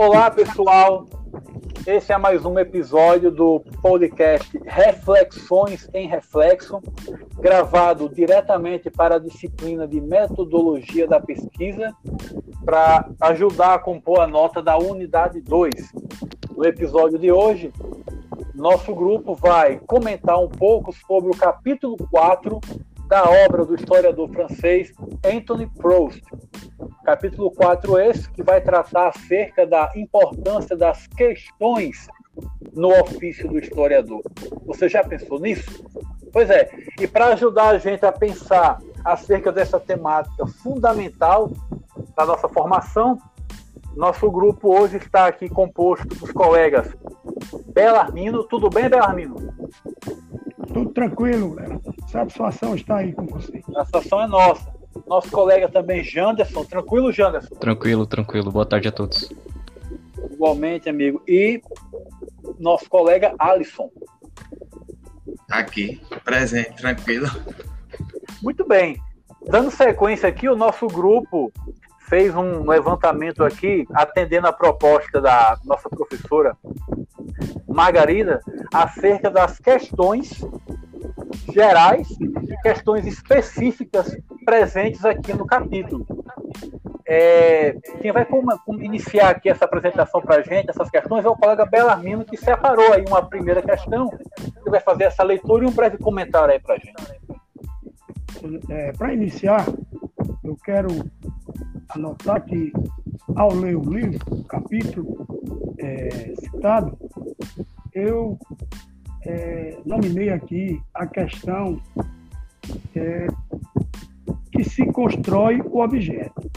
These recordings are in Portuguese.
Olá, pessoal. Esse é mais um episódio do podcast Reflexões em Reflexo, gravado diretamente para a disciplina de Metodologia da Pesquisa, para ajudar a compor a nota da unidade 2. No episódio de hoje, nosso grupo vai comentar um pouco sobre o capítulo 4 da obra do historiador francês Anthony Proust. Capítulo 4 esse que vai tratar acerca da importância das questões no ofício do historiador. Você já pensou nisso? Pois é, e para ajudar a gente a pensar acerca dessa temática fundamental da nossa formação, nosso grupo hoje está aqui composto dos colegas Belarmino. Tudo bem, Belarmino? Tudo tranquilo, galera. Satisfação estar aí com você. A satisfação é nossa. Nosso colega também, Janderson. Tranquilo, Janderson? Tranquilo, tranquilo. Boa tarde a todos. Igualmente, amigo. E nosso colega Alisson. Aqui, presente, tranquilo. Muito bem. Dando sequência aqui, o nosso grupo fez um levantamento aqui, atendendo a proposta da nossa professora Margarida, acerca das questões gerais e questões específicas presentes aqui no capítulo. É, quem vai iniciar aqui essa apresentação para a gente, essas questões, é o colega Belarmino, que separou aí uma primeira questão, que vai fazer essa leitura e um breve comentário aí para a gente. É, para iniciar, eu quero anotar que, ao ler o livro, o capítulo é, citado, eu é, nominei aqui a questão é, que se constrói o objeto.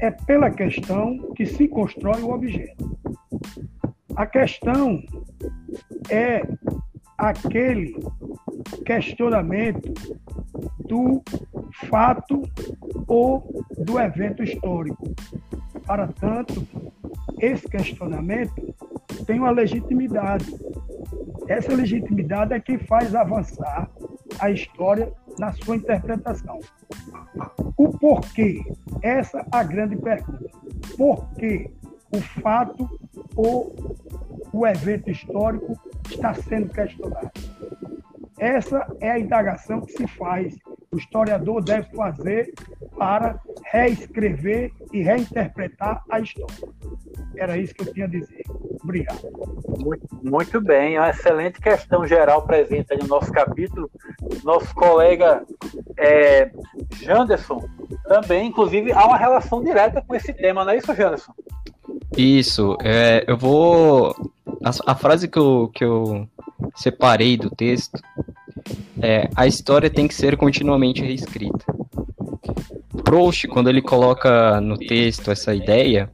É pela questão que se constrói o objeto. A questão é aquele questionamento do fato ou do evento histórico. Para tanto, esse questionamento tem uma legitimidade. Essa legitimidade é que faz avançar a história na sua interpretação. O porquê? Essa é a grande pergunta. Por que o fato ou o evento histórico está sendo questionado? Essa é a indagação que se faz, o historiador deve fazer para reescrever e reinterpretar a história. Era isso que eu tinha a dizer. Obrigado. Muito, muito bem, é uma excelente questão geral presente no nosso capítulo. Nosso colega é, Janderson também, inclusive, há uma relação direta com esse tema, não é isso, Janderson? Isso, é, eu vou. A, a, frase que eu, que eu separei do texto é: a história tem que ser continuamente reescrita. Proust, quando ele coloca no texto essa ideia,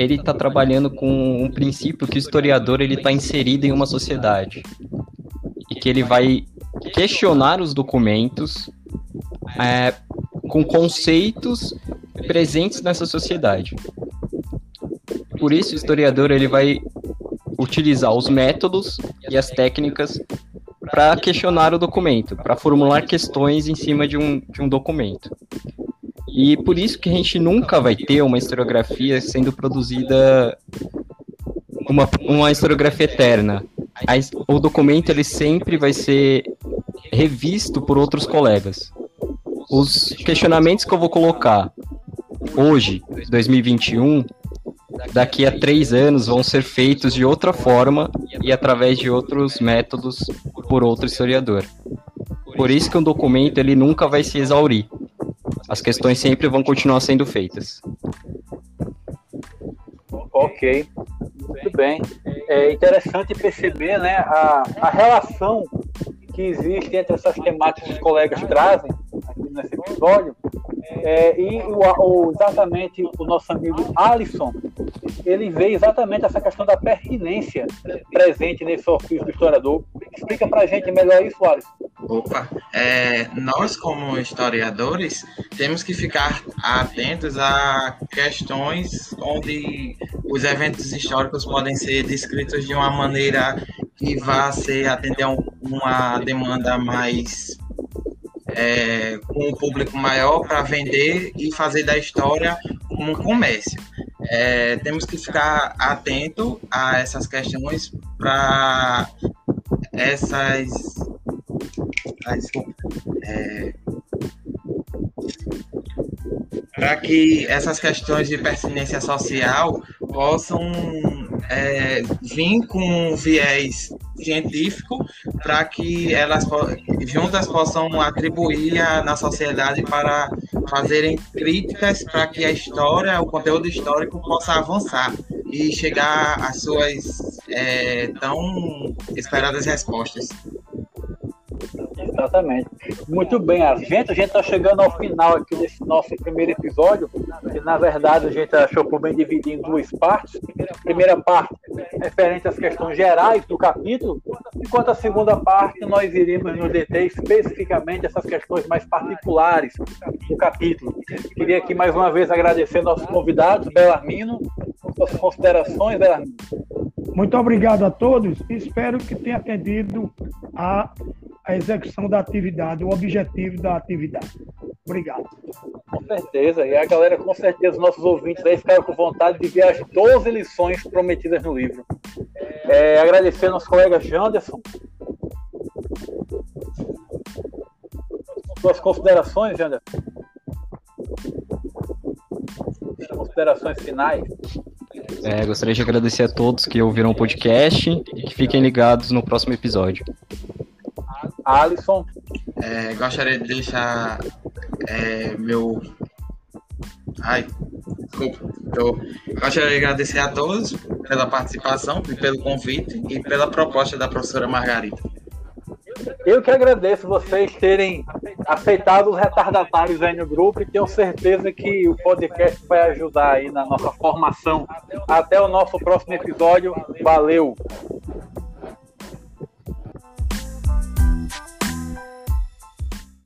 ele está trabalhando com um princípio que o historiador ele está inserido em uma sociedade e que ele vai questionar os documentos é, com conceitos presentes nessa sociedade. Por isso, o historiador ele vai utilizar os métodos e as técnicas para questionar o documento, para formular questões em cima de um, de um documento. E por isso que a gente nunca vai ter uma historiografia sendo produzida uma, uma historiografia eterna. A, o documento ele sempre vai ser revisto por outros colegas. Os questionamentos que eu vou colocar hoje, 2021, daqui a três anos vão ser feitos de outra forma e através de outros métodos por outro historiador. Por isso que um documento ele nunca vai se exaurir. As questões sempre vão continuar sendo feitas. Ok, muito bem. É interessante perceber né, a, a relação que existe entre essas temáticas que os colegas trazem aqui nesse episódio é, e o, o, exatamente o nosso amigo Alisson, ele vê exatamente essa questão da pertinência presente nesse ofício do historiador. Explica para a gente melhor isso, Alisson. Opa, é, nós como historiadores temos que ficar atentos a questões onde os eventos históricos podem ser descritos de uma maneira que vá ser atender a uma demanda mais é, com um público maior para vender e fazer da história um comércio. é, temos que ficar atento a essas questões para essas. Desculpa. É, para que essas questões de pertinência social possam é, vir com viés científico para que elas juntas possam atribuir na sociedade para fazerem críticas para que a história, o conteúdo histórico possa avançar e chegar às suas é, tão esperadas respostas. Exatamente. Muito bem, a gente a gente está chegando ao final aqui desse nosso primeiro episódio, que na verdade a gente achou por bem dividir em duas partes. A primeira parte referente às questões gerais do capítulo, enquanto a segunda parte nós iremos nos deter especificamente essas questões mais particulares do capítulo. Queria aqui mais uma vez agradecer nossos convidados, Belarmino, suas considerações, Belarmino. Muito obrigado a todos espero que tenha atendido a a execução da atividade, o objetivo da atividade. Obrigado. Com certeza. E a galera, com certeza, nossos ouvintes aí ficaram com vontade de ver as 12 lições prometidas no livro. É, agradecer ao nosso colega Janderson. Suas considerações, Janderson? Considerações finais. É, gostaria de agradecer a todos que ouviram o podcast e que fiquem ligados no próximo episódio. Alisson. É, gostaria de deixar é, meu. Ai, desculpa. Eu gostaria de agradecer a todos pela participação e pelo convite e pela proposta da professora Margarida. Eu que agradeço vocês terem aceitado os retardatários aí no grupo e tenho certeza que o podcast vai ajudar aí na nossa formação. Até o nosso próximo episódio. Valeu!